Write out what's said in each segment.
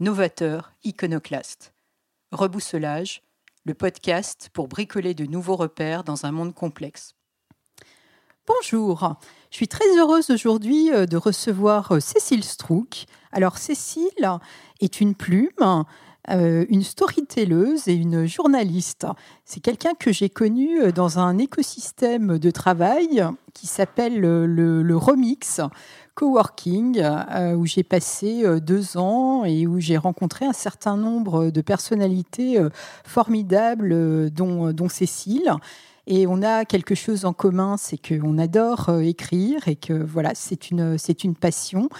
novateur, iconoclaste. Rebousselage, le podcast pour bricoler de nouveaux repères dans un monde complexe. Bonjour, je suis très heureuse aujourd'hui euh, de recevoir euh, Cécile Strouk. Alors Cécile est une plume, euh, une storytelleuse et une journaliste. C'est quelqu'un que j'ai connu dans un écosystème de travail qui s'appelle le, le Remix, coworking euh, où j'ai passé euh, deux ans et où j'ai rencontré un certain nombre de personnalités euh, formidables, dont Cécile. Et on a quelque chose en commun, c'est qu'on adore écrire et que voilà, c'est une, c'est une passion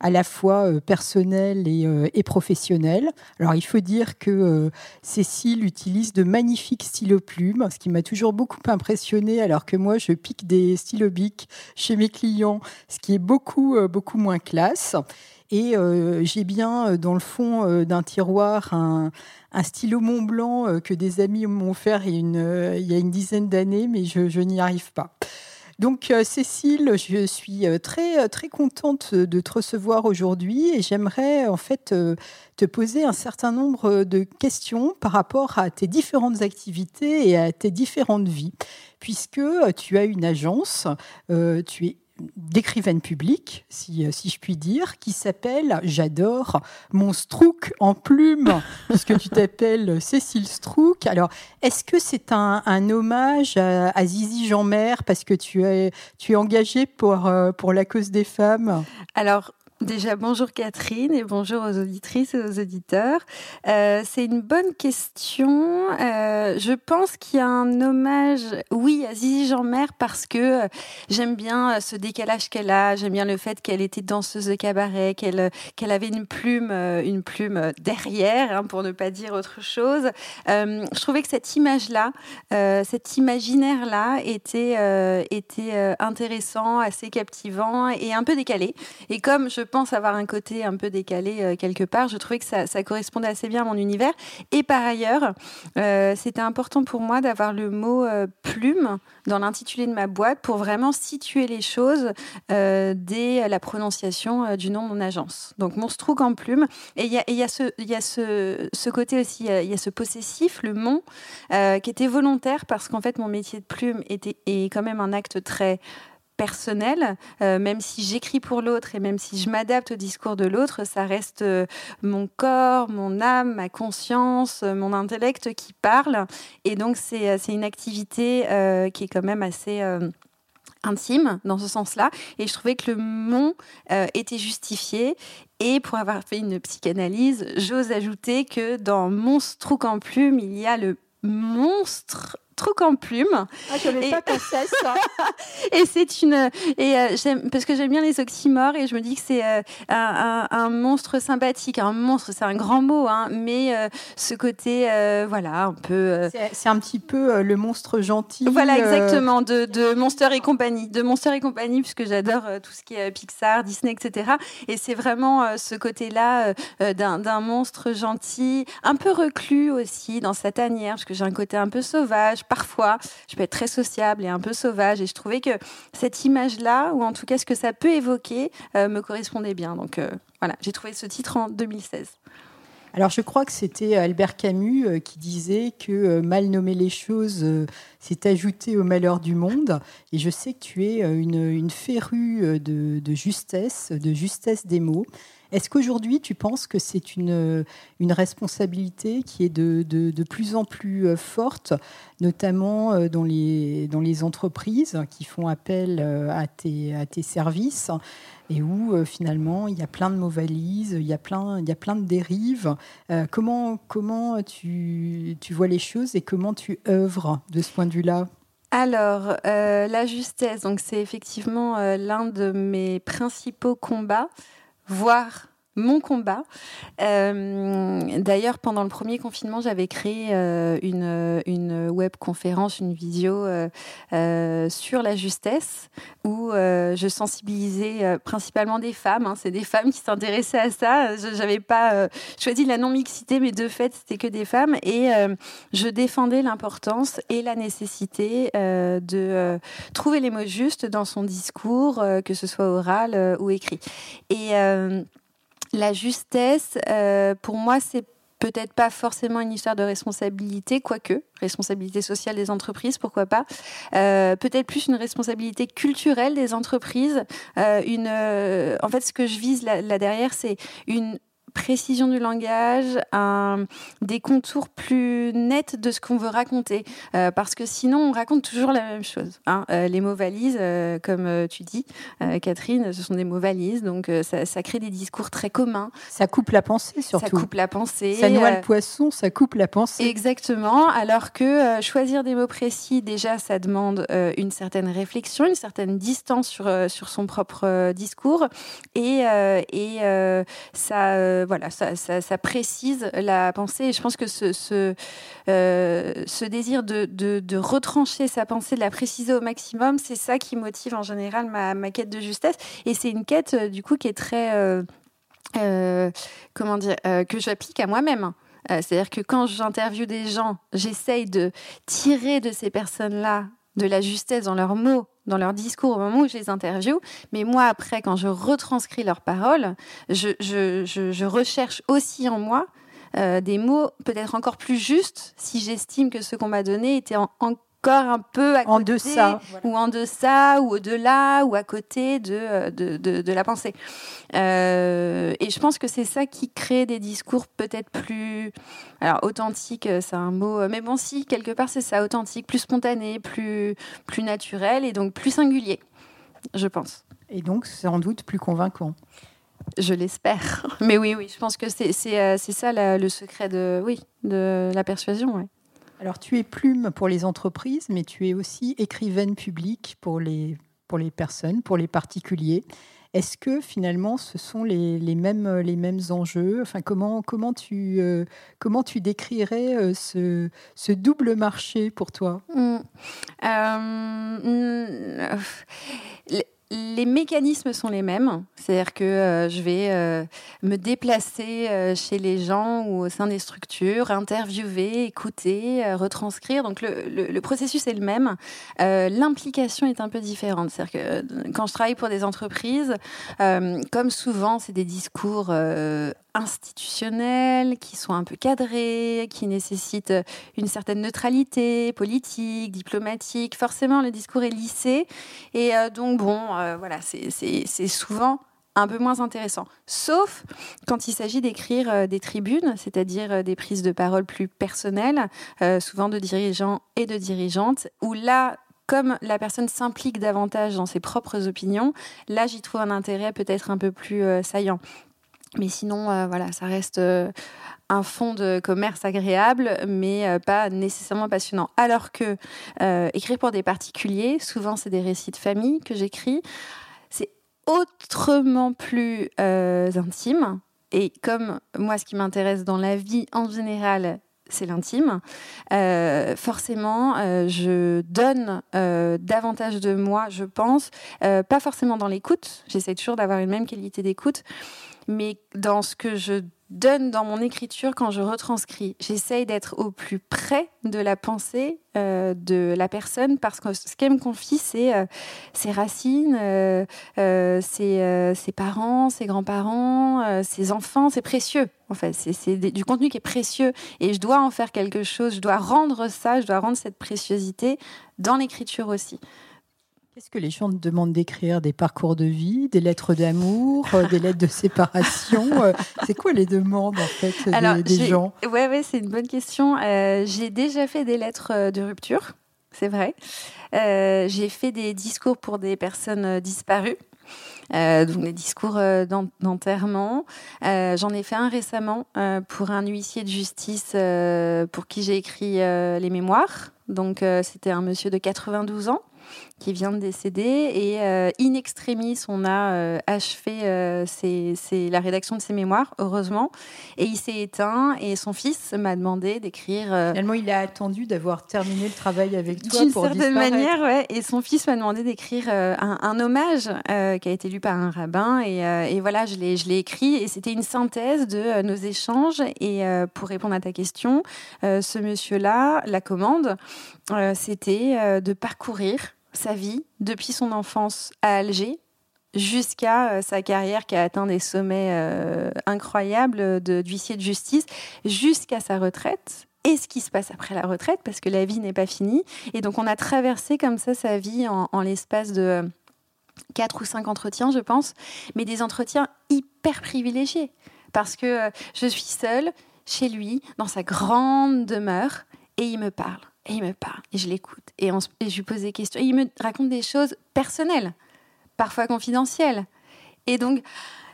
à la fois euh, personnel euh, et, professionnel. Alors il faut dire que euh, Cécile utilise de magnifiques stylos plumes, ce qui m'a toujours beaucoup impressionné, alors que moi je pique des stylos bic chez mes clients, ce qui est beaucoup, beaucoup moins classe. Et j'ai bien dans le fond d'un tiroir un, stylo Mont Blanc que des amis m'ont offert il y a une, y a une dizaine d'années, mais je, je n'y arrive pas. Donc euh, Cécile, je suis euh, très euh, très contente de te recevoir aujourd'hui et j'aimerais en fait te poser un certain nombre de questions par rapport à tes différentes activités et à tes différentes vies, puisque tu as une agence, tu es d'écrivaine publique, si, euh, si je puis dire, qui s'appelle, j'adore, mon Strouk en plume, puisque tu t'appelles Cécile Strouk. Alors, est-ce que c'est un, hommage à, Zizi Jean-Mère parce que tu es, tu es engagée pour, euh, pour la cause des femmes? Alors, Déjà, bonjour Catherine et bonjour aux auditrices et aux auditeurs. Euh, c'est une bonne question. Euh, je pense qu'il y a un hommage, oui, à Zizi Jean-Mère parce que euh, j'aime bien ce décalage qu'elle a. J'aime bien le fait qu'elle était danseuse de cabaret, qu'elle qu'elle avait une plume, une plume derrière, hein, pour ne pas dire autre chose. je trouvais que cette image-là, cet imaginaire-là, était était intéressant, assez captivant et un peu décalé. Et comme je pense avoir un côté un peu décalé euh, quelque part. Je trouvais que ça, correspondait assez bien à mon univers. Et par ailleurs, euh, c'était important pour moi d'avoir le mot euh, plume dans l'intitulé de ma boîte pour vraiment situer les choses dès la prononciation du nom de mon agence. Donc Monstrouk en plume. Et il y a, y ce, y côté aussi, il y a ce possessif, le mon, qui était volontaire parce qu'en fait mon métier de plume était, est quand même un acte très personnel, euh, même si j'écris pour l'autre et même si je m'adapte au discours de l'autre, ça reste euh, mon corps, mon âme, ma conscience, euh, mon intellect qui parle. Et donc c'est une activité qui est quand même assez intime dans ce sens-là. Et je trouvais que le mon était justifié. Et pour avoir fait une psychanalyse, j'ose ajouter que dans Monstre en plume, il y a le monstre truc en plume. Ah, je n'avais pas pensé à ça. et c'est une et euh, j'aime parce que j'aime bien les oxymores et je me dis que c'est euh, un, monstre sympathique. Un monstre, c'est un grand mot, hein, mais euh, ce côté, voilà, un peu. C'est un petit peu le monstre gentil. Voilà, exactement, de, de Monster et compagnie, de Monster et compagnie, puisque j'adore tout ce qui est Pixar, Disney, etc. Et c'est vraiment ce côté-là d'un monstre gentil, un peu reclus aussi dans sa tanière, parce que j'ai un côté un peu sauvage parfois, je peux être très sociable et un peu sauvage. Et je trouvais que cette image-là, ou en tout cas ce que ça peut évoquer, euh, me correspondait bien. Donc euh, voilà, j'ai trouvé ce titre en 2016. Alors je crois que c'était Albert Camus euh, qui disait que mal nommer les choses, c'est ajouter au malheur du monde. Et je sais que tu es une, férue de, justesse, de justesse des mots. Est-ce qu'aujourd'hui, tu penses que c'est une, une responsabilité qui est de, de, plus en plus euh, forte, notamment euh, dans les, dans les entreprises qui font appel euh, à tes, à tes services et où finalement il y a plein de mots valises, il y a plein, il y a plein de dérives. comment comment tu, tu, vois les choses et comment tu œuvres de ce point de vue-là? Alors, la justesse, donc c'est effectivement l'un de mes principaux combats voir mon combat. D'ailleurs, pendant le premier confinement, j'avais créé une, une web conférence, une vidéo sur la justesse où je sensibilisais principalement des femmes. Hein. C'est des femmes qui s'intéressaient à ça. Je n'avais pas choisi la non-mixité, mais de fait, c'était que des femmes. Et je défendais l'importance et la nécessité de trouver les mots justes dans son discours, que ce soit oral ou écrit. Et la justesse, pour moi, c'est peut-être pas forcément une histoire de responsabilité, quoique, responsabilité sociale des entreprises, pourquoi pas. Euh, peut-être plus une responsabilité culturelle des entreprises. Euh, une, en fait, ce que je vise là derrière, c'est une précision du langage, un, des contours plus nets de ce qu'on veut raconter. Euh, parce que sinon, on raconte toujours la même chose. Hein. Euh, les mots valises, euh, comme tu dis, Catherine, ce sont des mots valises. Donc, ça, ça, crée des discours très communs. Ça coupe la pensée, surtout. Ça coupe la pensée. Ça noie le poisson, ça coupe la pensée. Exactement. Alors que choisir des mots précis, déjà, ça demande une certaine réflexion, une certaine distance sur, sur son propre discours. Et, et ça voilà, ça, précise la pensée. Et je pense que ce, euh, désir de, retrancher sa pensée, de la préciser au maximum, c'est ça qui motive en général ma, quête de justesse. Et c'est une quête, euh, du coup, qui est très. Euh, comment dire Que j'applique à moi-même. C'est-à-dire que quand j'interviewe des gens, j'essaye de tirer de ces personnes-là de la justesse dans leurs mots, dans leur discours au moment où je les interviewe. Mais moi, après, quand je retranscris leurs paroles, je, recherche aussi en moi euh, des mots peut-être encore plus justes si j'estime que ce qu'on m'a donné était en, encore un peu à côté, en deçà, ou en deçà, ou au-delà, ou à côté de, euh, de, de, la pensée. Euh, et je pense que c'est ça qui crée des discours peut-être plus, alors authentique, euh, c'est un mot, mais bon si quelque part c'est ça, authentique, plus spontané, plus plus naturel et donc plus singulier, je pense. Et donc sans doute plus convaincant. Je l'espère. Mais oui, oui, je pense que c'est ça le secret de, oui, de la persuasion. Ouais. Alors, tu es plume pour les entreprises, mais tu es aussi écrivaine publique pour les, pour les personnes, pour les particuliers. Est-ce que finalement, ce sont les, les, mêmes, les mêmes enjeux? Enfin, comment, comment, tu, euh, comment tu décrirais euh, ce, ce, double marché pour toi? Mmh. euh, les mécanismes sont les mêmes, c'est-à-dire que euh, je vais euh, me déplacer euh, chez les gens ou au sein des structures, interviewer, écouter, retranscrire. Donc le, processus est le même. L'implication est un peu différente. C'est-à-dire que quand je travaille pour des entreprises, comme souvent, c'est des discours institutionnels, qui sont un peu cadrés, qui nécessitent une certaine neutralité politique, diplomatique. Forcément, le discours est lissé. Et euh, donc, bon, euh, voilà, c'est souvent un peu moins intéressant. Sauf quand il s'agit d'écrire euh, des tribunes, c'est-à-dire des prises de parole plus personnelles, souvent de dirigeants et de dirigeantes, où là, comme la personne s'implique davantage dans ses propres opinions, là j'y trouve un intérêt peut-être un peu plus saillant. Mais sinon, euh, voilà, ça reste euh, un fond de commerce agréable, mais euh, pas nécessairement passionnant. Alors que écrire pour des particuliers, souvent c'est des récits de famille que j'écris, c'est autrement plus intime. Et comme moi, ce qui m'intéresse dans la vie en général, c'est l'intime. forcément, je donne davantage de moi, je pense, pas forcément dans l'écoute. J'essaie toujours d'avoir une même qualité d'écoute, mais dans ce que je donne dans mon écriture quand je retranscris. J'essaye d'être au plus près de la pensée euh, de la personne parce que ce qu'elle me confie, c'est euh, ses racines, euh, ses, ses, parents, ses grands-parents, ses enfants. C'est précieux, en fait. C'est du contenu qui est précieux et je dois en faire quelque chose. Je dois rendre ça, je dois rendre cette préciosité dans l'écriture aussi. Est-ce que les gens te demandent d'écrire des parcours de vie, des lettres d'amour, euh, des lettres de séparation euh, C'est quoi les demandes en fait des, gens? Oui, ouais, c'est une bonne question. Euh, j'ai déjà fait des lettres de rupture, c'est vrai. j'ai fait des discours pour des personnes disparues. donc des discours d'enterrement. J'en ai fait un récemment pour un huissier de justice pour qui j'ai écrit les mémoires. Donc c'était un monsieur de 92 ans qui vient de décéder. Et in extremis, on a achevé c'est la rédaction de ses mémoires, heureusement. Et il s'est éteint et son fils m'a demandé d'écrire. Finalement, il a attendu d'avoir terminé le travail avec toi pour D'une certaine manière, ouais. Et son fils m'a demandé d'écrire un, un, hommage qui a été lu par un rabbin. Et, et voilà, je l'ai écrit. Et c'était une synthèse de nos échanges. Et pour répondre à ta question, ce monsieur-là, la commande, euh, c'était euh, de parcourir sa vie depuis son enfance à Alger jusqu'à euh, sa carrière qui a atteint des sommets incroyables d'huissier de, justice, jusqu'à sa retraite et ce qui se passe après la retraite, parce que la vie n'est pas finie. Et donc on a traversé comme ça sa vie en l'espace de quatre ou cinq entretiens, je pense, mais des entretiens hyper privilégiés, parce que je suis seule chez lui, dans sa grande demeure, et il me parle. Et il me parle, et je l'écoute, et, je lui pose des questions. Et il me raconte des choses personnelles, parfois confidentielles. Et donc,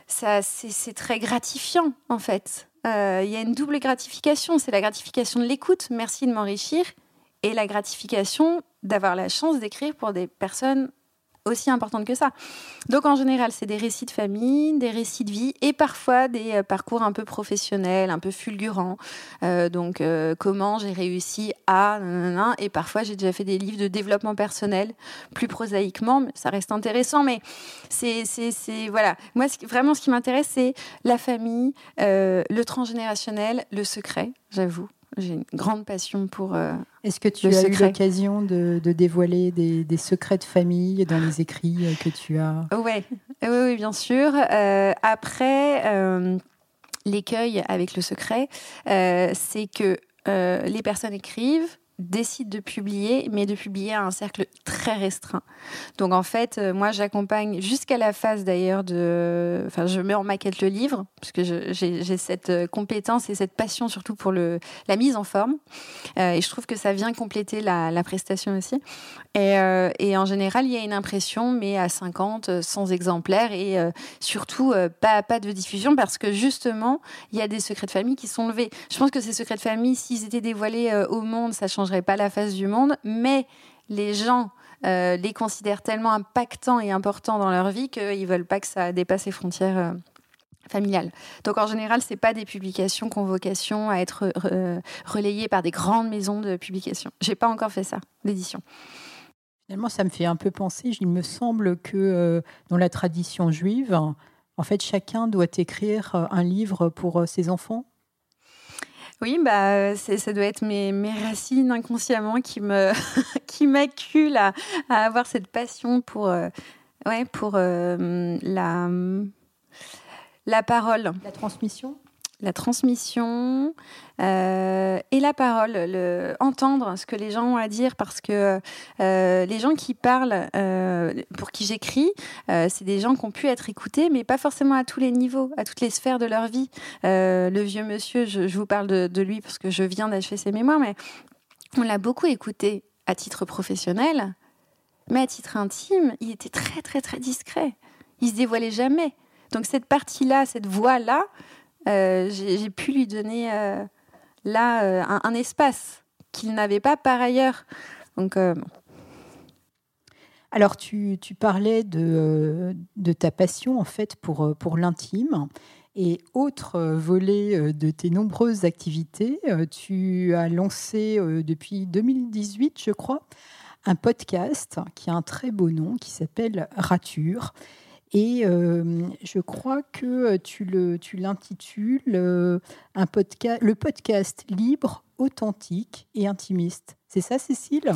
ça, c'est très gratifiant, en fait. Euh, il y a une double gratification. C'est la gratification de l'écoute, merci de m'enrichir, et la gratification d'avoir la chance d'écrire pour des personnes aussi importante que ça. Donc en général, c'est des récits de famille, des récits de vie et parfois des euh, parcours un peu professionnels, un peu fulgurants. Euh, donc euh, comment j'ai réussi à... et parfois j'ai déjà fait des livres de développement personnel, plus prosaïquement, mais ça reste intéressant. Mais c'est... Voilà, moi vraiment ce qui m'intéresse, c'est la famille, le transgénérationnel, le secret, j'avoue. J'ai une grande passion pour. Euh, Est-ce que tu as eu l'occasion de, dévoiler des, secrets de famille dans les écrits euh, que tu as ouais. Oui, oui, bien sûr. Euh, après, l'écueil avec le secret, c'est que les personnes écrivent, décide de publier, mais de publier à un cercle très restreint. Donc en fait, euh, moi j'accompagne jusqu'à la phase d'ailleurs de... Enfin, je mets en maquette le livre, parce que j'ai cette euh, compétence et cette passion surtout pour le, la mise en forme. Euh, et je trouve que ça vient compléter la, la prestation aussi. Et, et, en général, il y a une impression, mais à 50, 100 exemplaires, et surtout pas, pas de diffusion, parce que justement, il y a des secrets de famille qui sont levés. Je pense que ces secrets de famille, s'ils étaient dévoilés au monde, ça change pas la face du monde, mais les gens euh, les considèrent tellement impactants et importants dans leur vie qu'ils veulent pas que ça dépasse les frontières euh, familiales. Donc en général, c'est pas des publications qui ont vocation à être euh, relayées par des grandes maisons de publication. J'ai pas encore fait ça, l'édition. Finalement, ça me fait un peu penser. Il me semble que dans la tradition juive, en fait, chacun doit écrire un livre pour ses enfants. Oui, bah, ça doit être mes, mes racines inconsciemment qui me qui m'acculent à, avoir cette passion pour, euh, ouais, pour euh, la, la parole. La transmission la transmission euh, et la parole, le, entendre ce que les gens ont à dire parce que euh, les gens qui parlent, euh, pour qui j'écris, c'est des gens qui ont pu être écoutés, mais pas forcément à tous les niveaux, à toutes les sphères de leur vie. le vieux monsieur, je, vous parle de, lui parce que je viens d'achever ses mémoires, mais on l'a beaucoup écouté à titre professionnel, mais à titre intime, il était très très très discret. Il se dévoilait jamais. Donc cette partie-là, cette voix-là, j'ai pu lui donner euh, là euh, un, espace qu'il n'avait pas par ailleurs. Donc, Alors, tu, parlais de, ta passion en fait pour l'intime. Et autre volet de tes nombreuses activités, tu as lancé depuis 2018, je crois, un podcast qui a un très beau nom, qui s'appelle Rature. Et euh, je crois que tu, le, tu l'intitules euh, le podcast libre, authentique et intimiste. C'est ça, Cécile?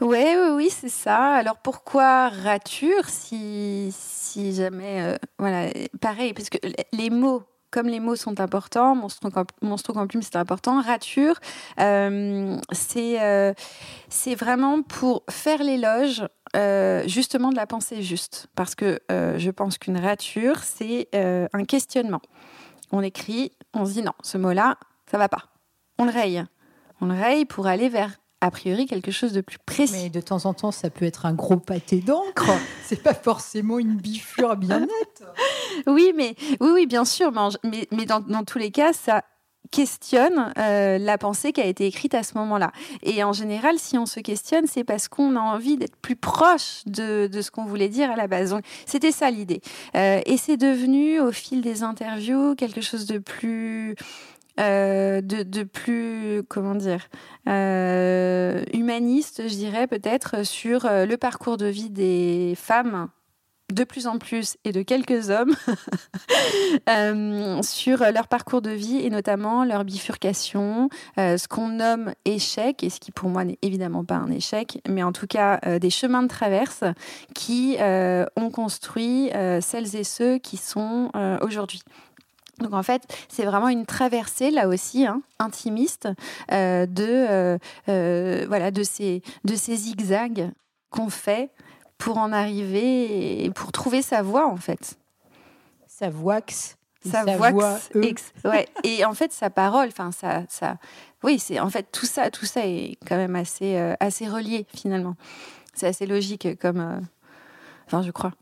Ouais, Oui, oui, c'est ça. Alors pourquoi rature si, jamais. Euh, voilà, pareil, parce que les mots comme les mots sont importants, mon stroke en, c'est important, rature, c'est c'est vraiment pour faire l'éloge euh, justement de la pensée juste. Parce que euh, je pense qu'une rature, c'est euh, un questionnement. On écrit, on se dit non, ce mot-là, ça va pas. On le raye. On le raye pour aller vers a priori quelque chose de plus précis. Mais de temps en temps, ça peut être un gros pâté d'encre. c'est pas forcément une bifure bien nette. oui, mais oui, oui, bien sûr. Mais, mais dans, dans tous les cas, ça questionne la pensée qui a été écrite à ce moment-là. Et en général, si on se questionne, c'est parce qu'on a envie d'être plus proche de, de ce qu'on voulait dire à la base. Donc, c'était ça l'idée. et c'est devenu, au fil des interviews, quelque chose de plus euh, de, plus, comment dire, euh, humaniste, je dirais peut-être, sur euh, le parcours de vie des femmes de plus en plus et de quelques hommes sur leur parcours de vie et notamment leur bifurcation, ce qu'on nomme échec et ce qui pour moi n'est évidemment pas un échec, mais en tout cas des chemins de traverse qui ont construit celles et ceux qui sont aujourd'hui. Donc en fait, c'est vraiment une traversée là aussi hein, intimiste euh, de euh, euh, voilà de ces de ces zigzags qu'on fait pour en arriver et pour trouver sa voie en fait. Sa voix. Sa, voix. Ouais. et en fait, sa parole, enfin ça, ça, oui, c'est en fait tout ça, tout ça est quand même assez assez relié finalement. C'est assez logique comme, enfin je crois.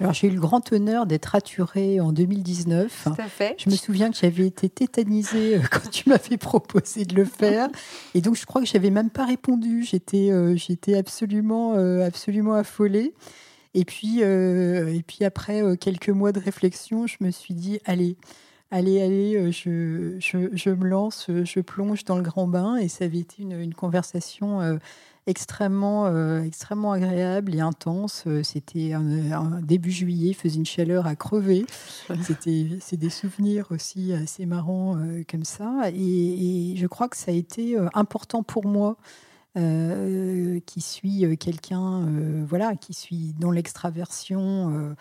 Alors j'ai eu le grand honneur d'être raturée en 2019. Tout à fait. Je me souviens que j'avais été tétanisée euh, quand tu m'avais proposé de le faire, et donc je crois que j'avais même pas répondu. J'étais, euh, j'étais absolument, euh, absolument affolée. Et puis, et puis après quelques mois de réflexion, je me suis dit allez, allez, allez, je, je, je me lance, je plonge dans le grand bain, et ça avait été une, une conversation extrêmement, euh, extrêmement agréable et intense. Euh, c'était un, début juillet, il faisait une chaleur à crever. C'était, c'est des souvenirs aussi assez marrants euh, comme ça. Et, je crois que ça a été important pour moi. qui suis quelqu'un, voilà, qui suis dans l'extraversion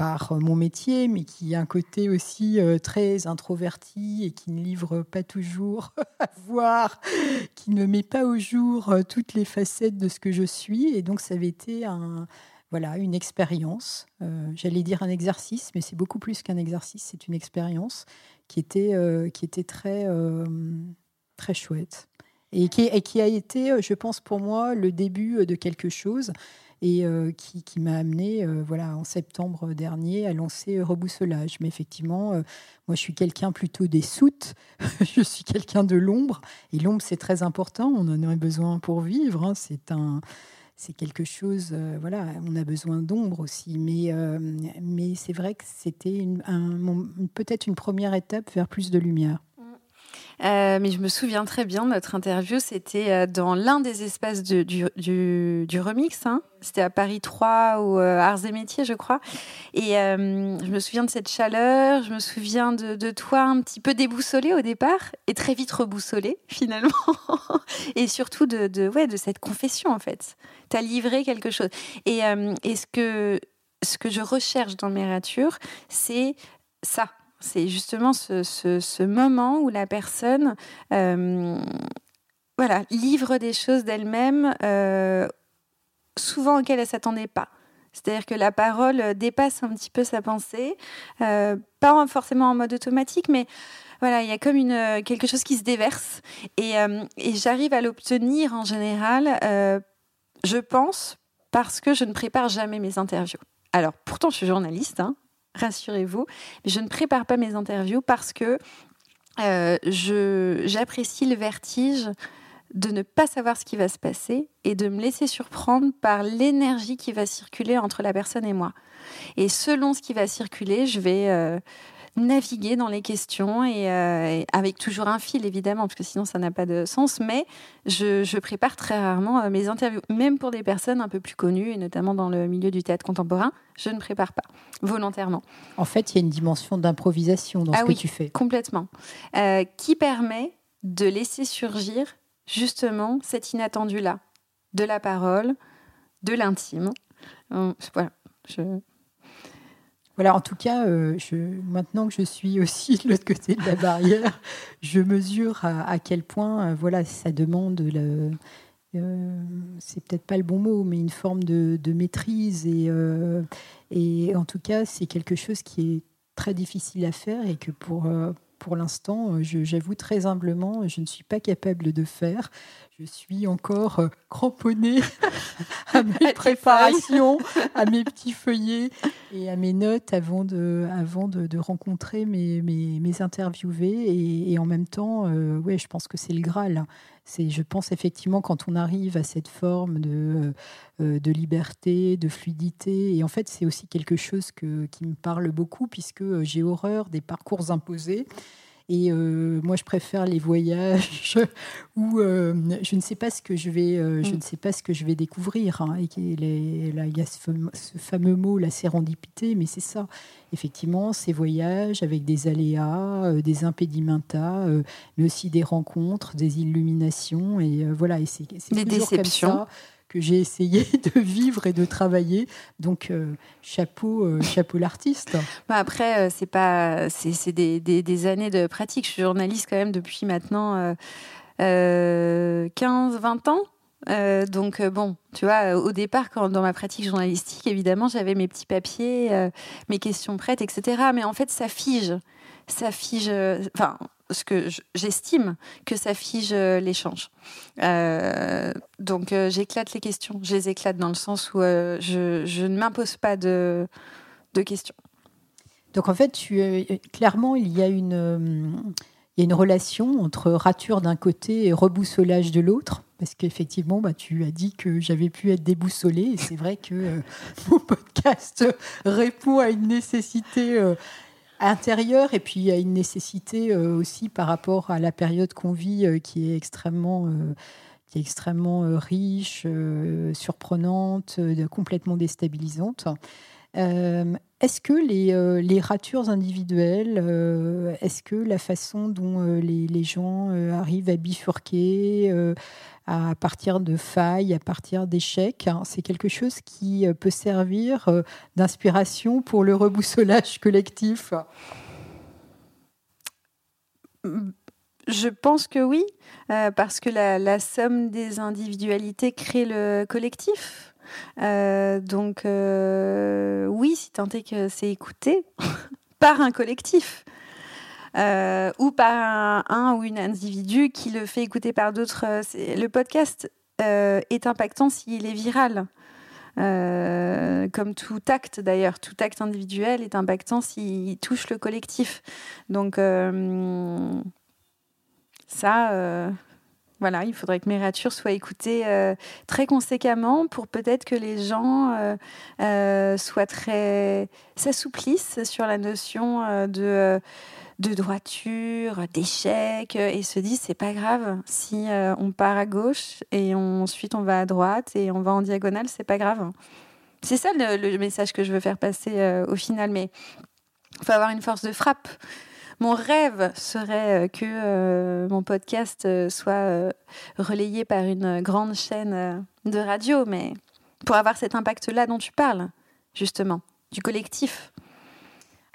par mon métier, mais qui a un côté aussi euh, très introverti et qui ne livre pas toujours à voir, qui ne met pas au jour euh, toutes les facettes de ce que je suis. Et donc, ça avait été un, voilà, une expérience. Euh, j'allais dire un exercice, mais c'est beaucoup plus qu'un exercice. C'est une expérience qui était, qui était très, très chouette. Et qui a été, je pense, pour moi, le début de quelque chose et euh, qui, m'a amené euh, voilà, en septembre dernier à lancer Rebousselage. Mais effectivement, euh, moi je suis quelqu'un plutôt des soutes, je suis quelqu'un de l'ombre, et l'ombre c'est très important, on en a besoin pour vivre, hein. c'est un c'est quelque chose, voilà, on a besoin d'ombre aussi. Mais, mais c'est vrai que c'était peut-être une première étape vers plus de lumière. Euh, mais je me souviens très bien de notre interview. C'était euh, dans l'un des espaces du, du, remix. Hein. C'était à Paris 3 ou euh, Arts et Métiers, je crois. Et je me souviens de cette chaleur. Je me souviens de, toi un petit peu déboussolé au départ et très vite reboussolé finalement. et surtout de, de, ouais, de cette confession en fait. Tu as livré quelque chose. Et, et ce, que, ce que je recherche dans mes ratures, c'est ça c'est justement ce, moment où la personne euh, voilà, livre des choses d'elle-même, euh, souvent auxquelles elle ne s'attendait pas. C'est-à-dire que la parole dépasse un petit peu sa pensée, euh, pas forcément en mode automatique, mais voilà, il y a comme une, quelque chose qui se déverse. Et, et j'arrive à l'obtenir en général, je pense, parce que je ne prépare jamais mes interviews. Alors, pourtant, je suis journaliste, hein, rassurez-vous. Je ne prépare pas mes interviews parce que euh, j'apprécie le vertige de ne pas savoir ce qui va se passer et de me laisser surprendre par l'énergie qui va circuler entre la personne et moi. Et selon ce qui va circuler, je vais, euh, naviguer dans les questions euh, et, avec toujours un fil évidemment parce que sinon ça n'a pas de sens. Mais je, prépare très rarement euh, mes interviews même pour des personnes un peu plus connues et notamment dans le milieu du théâtre contemporain je ne prépare pas volontairement. En fait il y a une dimension d'improvisation dans ce ah que tu fais. complètement. Euh, qui permet de laisser surgir justement cet inattendu là de la parole de l'intime. Voilà je, voilà, en tout cas, euh, je, maintenant que je suis aussi de l'autre côté de la barrière, je mesure à, quel point, euh, voilà, ça demande le, euh, c'est peut-être pas le bon mot, mais une forme de, maîtrise. Et, et en tout cas, c'est quelque chose qui est très difficile à faire et que pour, pour l'instant, j'avoue très humblement, je ne suis pas capable de faire je suis encore cramponnée à mes préparations, à mes petits feuillets et à mes notes avant de, avant de, rencontrer mes, mes, interviewés. Et, en même temps, euh, ouais, je pense que c'est le Graal. Je pense effectivement quand on arrive à cette forme de, euh, de liberté, de fluidité, et en fait c'est aussi quelque chose que, qui me parle beaucoup puisque j'ai horreur des parcours imposés. Et euh, moi, je préfère les voyages où euh, je ne sais pas ce que je vais, euh, je mm. ne sais pas ce que je vais découvrir. Hein, et là, il y a ce fameux, mot, la sérendipité, mais c'est ça. Effectivement, ces voyages avec des aléas, des impédimenta, mais aussi des rencontres, des illuminations, et voilà. Et c'est des déceptions que j'ai essayé de vivre et de travailler. Donc, euh, chapeau, euh, chapeau l'artiste. Bah, après, euh, c'est pas, c'est des, des, des, années de pratique. Je suis journaliste quand même depuis maintenant 15-20 ans. donc bon, tu vois, au départ, quand, dans ma pratique journalistique, évidemment, j'avais mes petits papiers, mes questions prêtes, etc. Mais en fait, ça fige, ça fige. Enfin, ce que j'estime que ça fige euh, l'échange. Euh, donc euh, j'éclate les questions. Je les éclate dans le sens où je, ne m'impose pas de, questions. Donc en fait, clairement, il y a une, il y a une relation entre rature d'un côté et reboussolage de l'autre. Parce qu'effectivement, bah, tu as dit que j'avais pu être déboussolée. Et c'est vrai que mon podcast répond à une nécessité intérieur et puis il y a une nécessité euh, aussi par rapport à la période qu'on vit euh, qui est extrêmement euh, qui est extrêmement riche, surprenante, complètement déstabilisante. Est-ce que les, les, ratures individuelles, est-ce que la façon dont les, gens arrivent à bifurquer, à partir de failles, à partir d'échecs. Hein. C'est quelque chose qui euh, peut servir euh, d'inspiration pour le reboussolage collectif? Je pense que oui, euh, parce que la, somme des individualités crée le collectif. Donc oui, si tant est que c'est écouté par un collectif. Euh, ou par un, ou une individu qui le fait écouter par d'autres. Euh, le podcast euh, est impactant s'il est viral. comme tout acte d'ailleurs, tout acte individuel est impactant s'il touche le collectif. Donc ça, voilà, il faudrait que mes ratures soient écoutées très conséquemment pour peut-être que les gens soient très s'assouplissent sur la notion de de droiture, d'échec, euh, et se disent c'est pas grave si euh, on part à gauche et ensuite on va à droite et on va en diagonale, c'est pas grave. C'est ça le, message que je veux faire passer euh, au final, mais il faut avoir une force de frappe. Mon rêve serait que mon podcast soit relayé par une grande chaîne de radio, mais pour avoir cet impact-là dont tu parles, justement, du collectif.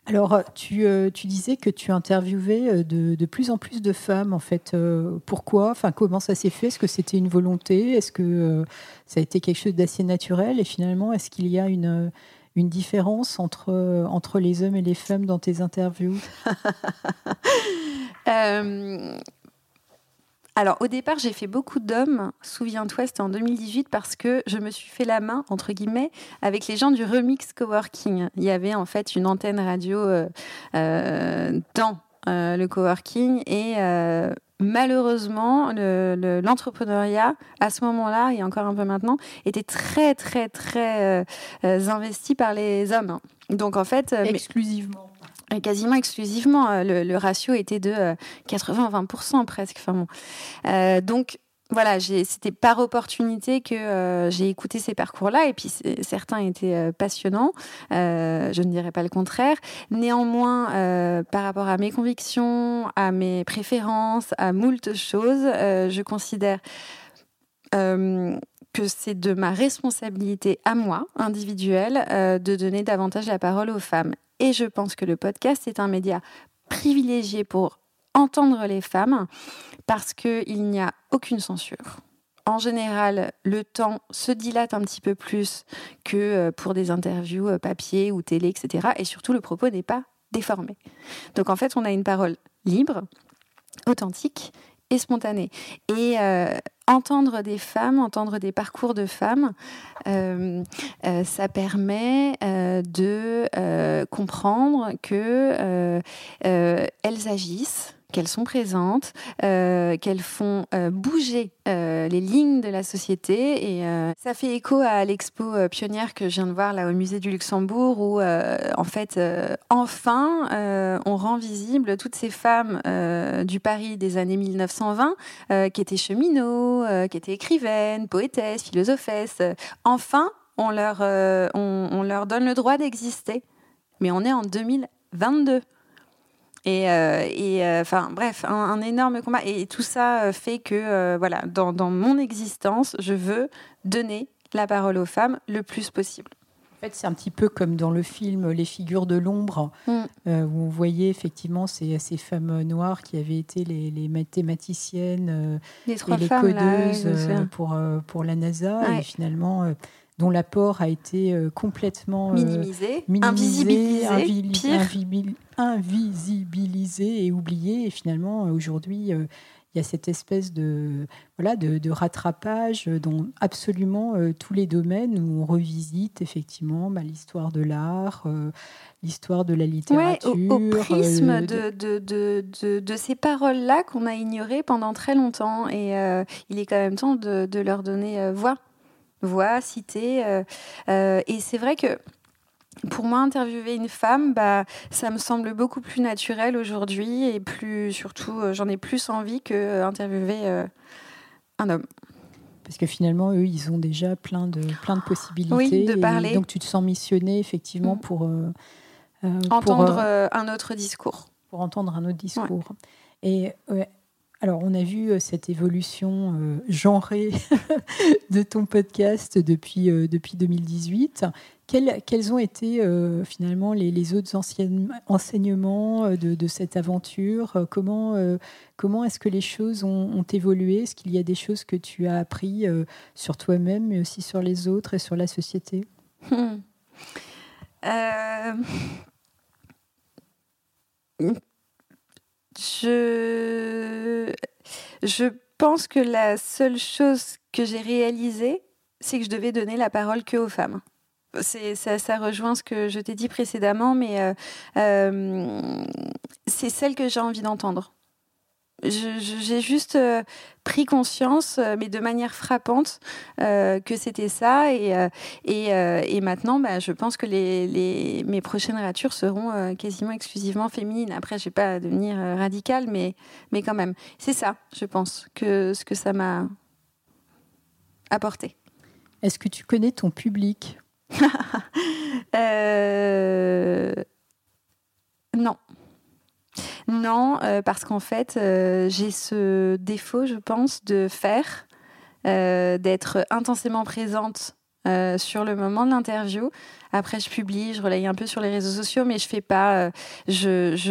Alors, tu, euh, disais que tu interviewais euh, de, plus en plus de femmes, en fait. Euh, pourquoi? Enfin, comment ça s'est fait? Est-ce que c'était une volonté? Est-ce que ça a été quelque chose d'assez naturel? Et finalement, est-ce qu'il y a une, une différence entre, les hommes et les femmes dans tes interviews Alors au départ, j'ai fait beaucoup d'hommes, souviens-toi, c'était en 2018 parce que je me suis fait la main, entre guillemets, avec les gens du Remix Coworking. Il y avait en fait une antenne radio euh, euh, dans euh, le coworking et malheureusement, l'entrepreneuriat, à ce moment-là, et encore un peu maintenant, était très, très, très investi par les hommes. Donc en fait... Exclusivement quasiment exclusivement. Euh, le, ratio était de 80-20% euh, presque. Enfin bon. Euh, donc, voilà, c'était par opportunité que j'ai écouté ces parcours-là, et puis certains étaient passionnants, je ne dirais pas le contraire. Néanmoins, par rapport à mes convictions, à mes préférences, à moult choses, je considère que c'est de ma responsabilité à moi, individuelle, de donner davantage la parole aux femmes. Et je pense que le podcast est un média privilégié pour entendre les femmes parce qu'il n'y a aucune censure. En général, le temps se dilate un petit peu plus que euh, pour des interviews euh, papier ou télé, etc. Et surtout, le propos n'est pas déformé. Donc en fait, on a une parole libre, authentique et spontané. Et entendre des femmes, entendre des parcours de femmes, ça permet de comprendre que elles agissent qu'elles sont présentes, euh, qu'elles font euh, bouger euh, les lignes de la société. Et ça fait écho à l'expo pionnière que je viens de voir là au musée du Luxembourg, où en fait, enfin, on rend visible toutes ces femmes du Paris des années 1920 qui étaient cheminots, qui étaient écrivaines, poétesses, philosophesses. Enfin, on leur, on, on leur donne le droit d'exister. Mais on est en 2022. Et, euh, euh, enfin, bref, un, énorme combat. Et tout ça euh, fait que, voilà, dans, dans, mon existence, je veux donner la parole aux femmes le plus possible. En fait, c'est un petit peu comme dans le film Les figures de l'ombre, mm. où on voyait effectivement ces, ces, femmes noires qui avaient été les, les mathématiciennes les et les codeuses pour, pour la NASA. Et finalement, dont l'apport a été euh, complètement euh, minimisé, invisibilisé, invisibilisé et oublié. Et finalement, euh, aujourd'hui, il y a cette espèce de, voilà, de, rattrapage dans absolument tous les domaines où on revisite effectivement bah, l'histoire de l'art, l'histoire de la littérature. au, prisme de, de, de, ces paroles-là qu'on a ignorées pendant très longtemps. Et il est quand même temps de, leur donner voix voix, citer. Euh, euh, et c'est vrai que pour moi, interviewer une femme, bah, ça me semble beaucoup plus naturel aujourd'hui et plus, surtout, euh, j'en ai plus envie que interviewer un homme. Parce que finalement, eux, ils ont déjà plein de, plein de possibilités. de parler. donc, tu te sens missionné effectivement mm. pour entendre un autre discours. Pour entendre un autre discours. Et alors, on a vu euh, cette évolution euh, genrée de ton podcast depuis, euh, depuis 2018. Quels, quels, ont été finalement les, autres enseignements de, cette aventure? Comment, comment est-ce que les choses ont, évolué? Est-ce qu'il y a des choses que tu as appris sur toi-même, mais aussi sur les autres et sur la société? Je... je pense que la seule chose que j'ai réalisée, c'est que je devais donner la parole que aux femmes. Ça, ça, rejoint ce que je t'ai dit précédemment, mais euh, euh, c'est celle que j'ai envie d'entendre j'ai juste euh, pris conscience, euh, mais de manière frappante, euh, que c'était ça. Et, et, maintenant, bah, je pense que les, mes prochaines ratures seront quasiment exclusivement féminines. Après, je ne vais pas devenir radicale, mais, mais quand même. C'est ça, je pense, que ce que ça m'a apporté. Est-ce que tu connais ton public Non. Non, euh, parce qu'en fait, euh, j'ai ce défaut, je pense, de faire, euh, d'être intensément présente sur le moment de l'interview. Après, je publie, je relaye un peu sur les réseaux sociaux, mais je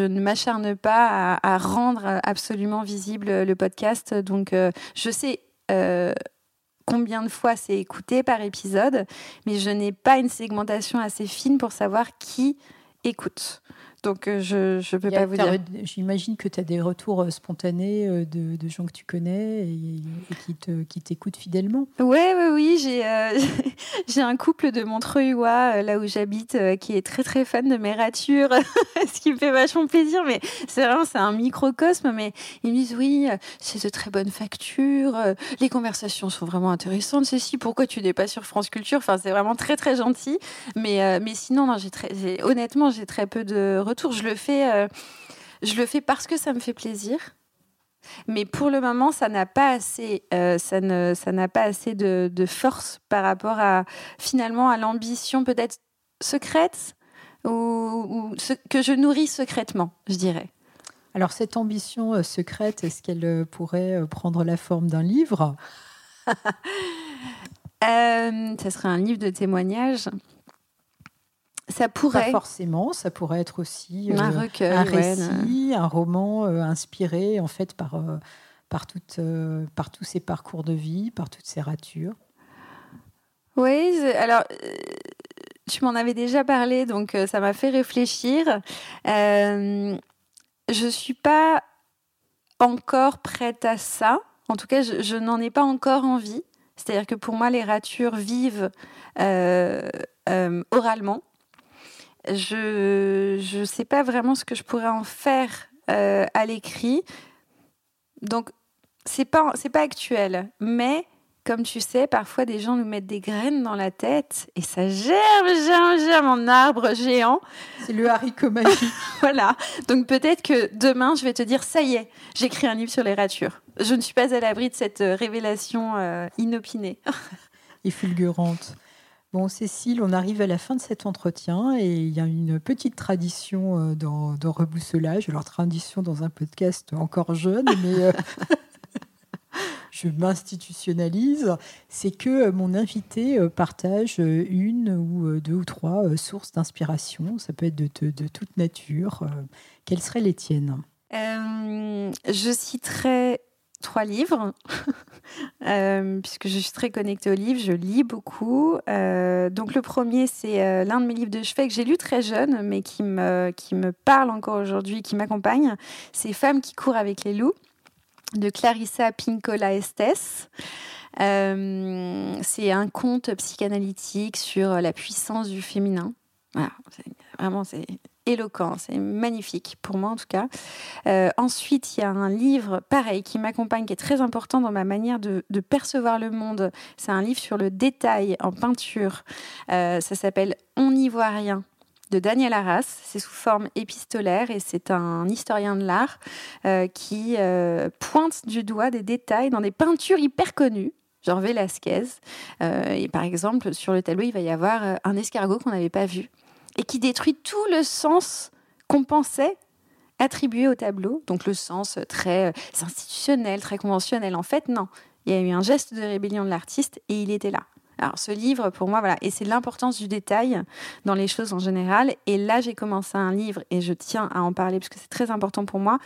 ne m'acharne pas à, rendre absolument visible le podcast. Donc, je sais combien de fois c'est écouté par épisode, mais je n'ai pas une segmentation assez fine pour savoir qui écoute. Donc euh, je ne peux pas vous dire. J'imagine que tu as des retours euh, spontanés euh, de, de, gens que tu connais et, qui, te, qui t'écoutent fidèlement. Oui, oui, oui. J'ai, j'ai un couple de montreuil là où j'habite, qui est très très fan de mes ratures, ce qui me fait vachement plaisir. Mais c'est vraiment c'est un microcosme. Mais ils me disent oui, c'est de très bonnes factures, les conversations sont vraiment intéressantes. Ceci, pourquoi tu n'es pas sur France Culture? Enfin, c'est vraiment très très gentil. Mais, mais sinon, non, j'ai très, honnêtement, j'ai très peu de retours je le fais, euh, je le fais parce que ça me fait plaisir. Mais pour le moment, ça n'a pas assez, euh, ça ne, ça n'a pas assez de, force par rapport à finalement à l'ambition peut-être secrète ou, ce que je nourris secrètement, je dirais. Alors cette ambition euh, secrète, est-ce qu'elle pourrait prendre la forme d'un livre? Ça serait un livre de témoignages. Ça pourrait. Pas forcément, ça pourrait être aussi un euh, recueil, un récit, un roman euh, inspiré en fait par, euh, par, par tous ces parcours de vie, par toutes ces ratures. Oui, alors tu m'en avais déjà parlé, donc ça m'a fait réfléchir. je suis pas encore prête à ça. En tout cas, je, n'en ai pas encore envie. C'est-à-dire que pour moi, les ratures vivent oralement. Je ne sais pas vraiment ce que je pourrais en faire euh, à l'écrit. Donc, c'est pas, c'est pas actuel. Mais comme tu sais, parfois des gens nous mettent des graines dans la tête et ça germe, germe, germe en arbre géant. C'est le haricot magique. voilà. Donc peut-être que demain, je vais te dire, ça y est, j'écris un livre sur les ratures. Je ne suis pas à l'abri de cette euh, révélation euh, inopinée. et fulgurante. Bon, Cécile, on arrive à la fin de cet entretien et il y a une petite tradition euh, dans, Rebousselage. Alors, tradition dans un podcast encore jeune, mais je m'institutionnalise, c'est que euh, mon invité euh, partage euh, une ou deux ou trois sources d'inspiration. Ça peut être de, toute nature. Quelles seraient les tiennes? Je citerai trois livres, puisque je suis très connectée aux livres, je lis beaucoup. donc le premier, c'est l'un de mes livres de chevet que j'ai lu très jeune, mais qui me, qui me parle encore aujourd'hui, qui m'accompagne. C'est Femmes qui courent avec les loups de Clarissa Pinkola Estes. Euh, c'est un conte psychanalytique sur la puissance du féminin. vraiment, c'est éloquent, c'est magnifique pour moi en tout cas. Euh, ensuite, il y a un livre pareil qui m'accompagne, qui est très important dans ma manière de, percevoir le monde. C'est un livre sur le détail en peinture. Euh, ça s'appelle On n'y voit rien de Daniel Arras. C'est sous forme épistolaire et c'est un historien de l'art euh, qui pointe du doigt des détails dans des peintures hyper connues genre Velasquez. Et par exemple, sur le tableau, il va y avoir un escargot qu'on n'avait pas vu et qui détruit tout le sens qu'on pensait attribuer au tableau. Donc le sens très institutionnel, très conventionnel. En fait, non. Il y a eu un geste de rébellion de l'artiste et il était là. Alors ce livre, pour moi, voilà, et c'est l'importance du détail dans les choses en général. Et là, j'ai commencé un livre et je tiens à en parler parce que c'est très important pour moi.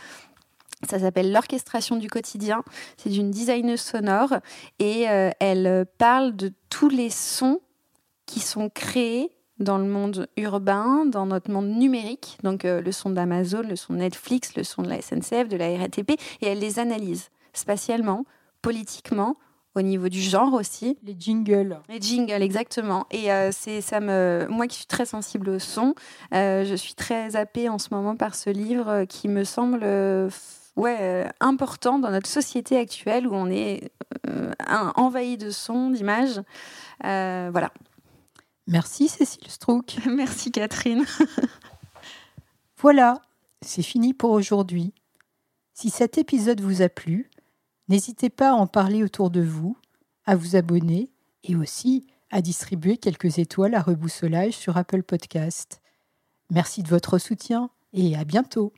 Ça s'appelle L'orchestration du quotidien. C'est d'une designeuse sonore et euh, elle parle de tous les sons qui sont créés dans le monde urbain, dans notre monde numérique, donc euh, le son d'Amazon, le son de Netflix, le son de la SNCF, de la RATP, et elle les analyse spatialement, politiquement, au niveau du genre aussi. Les jingles. Les jingles, exactement. Et euh, c'est ça me, moi qui suis très sensible au son, euh, je suis très happée en ce moment par ce livre qui me semble ouais important dans notre société actuelle où on est envahi de sons, d'images. voilà. Merci Cécile Strouk. Merci Catherine. voilà, c'est fini pour aujourd'hui. Si cet épisode vous a plu, N'hésitez pas à en parler autour de vous, à vous abonner et aussi à distribuer quelques étoiles à reboussolage sur Apple Podcast. Merci de votre soutien et à bientôt.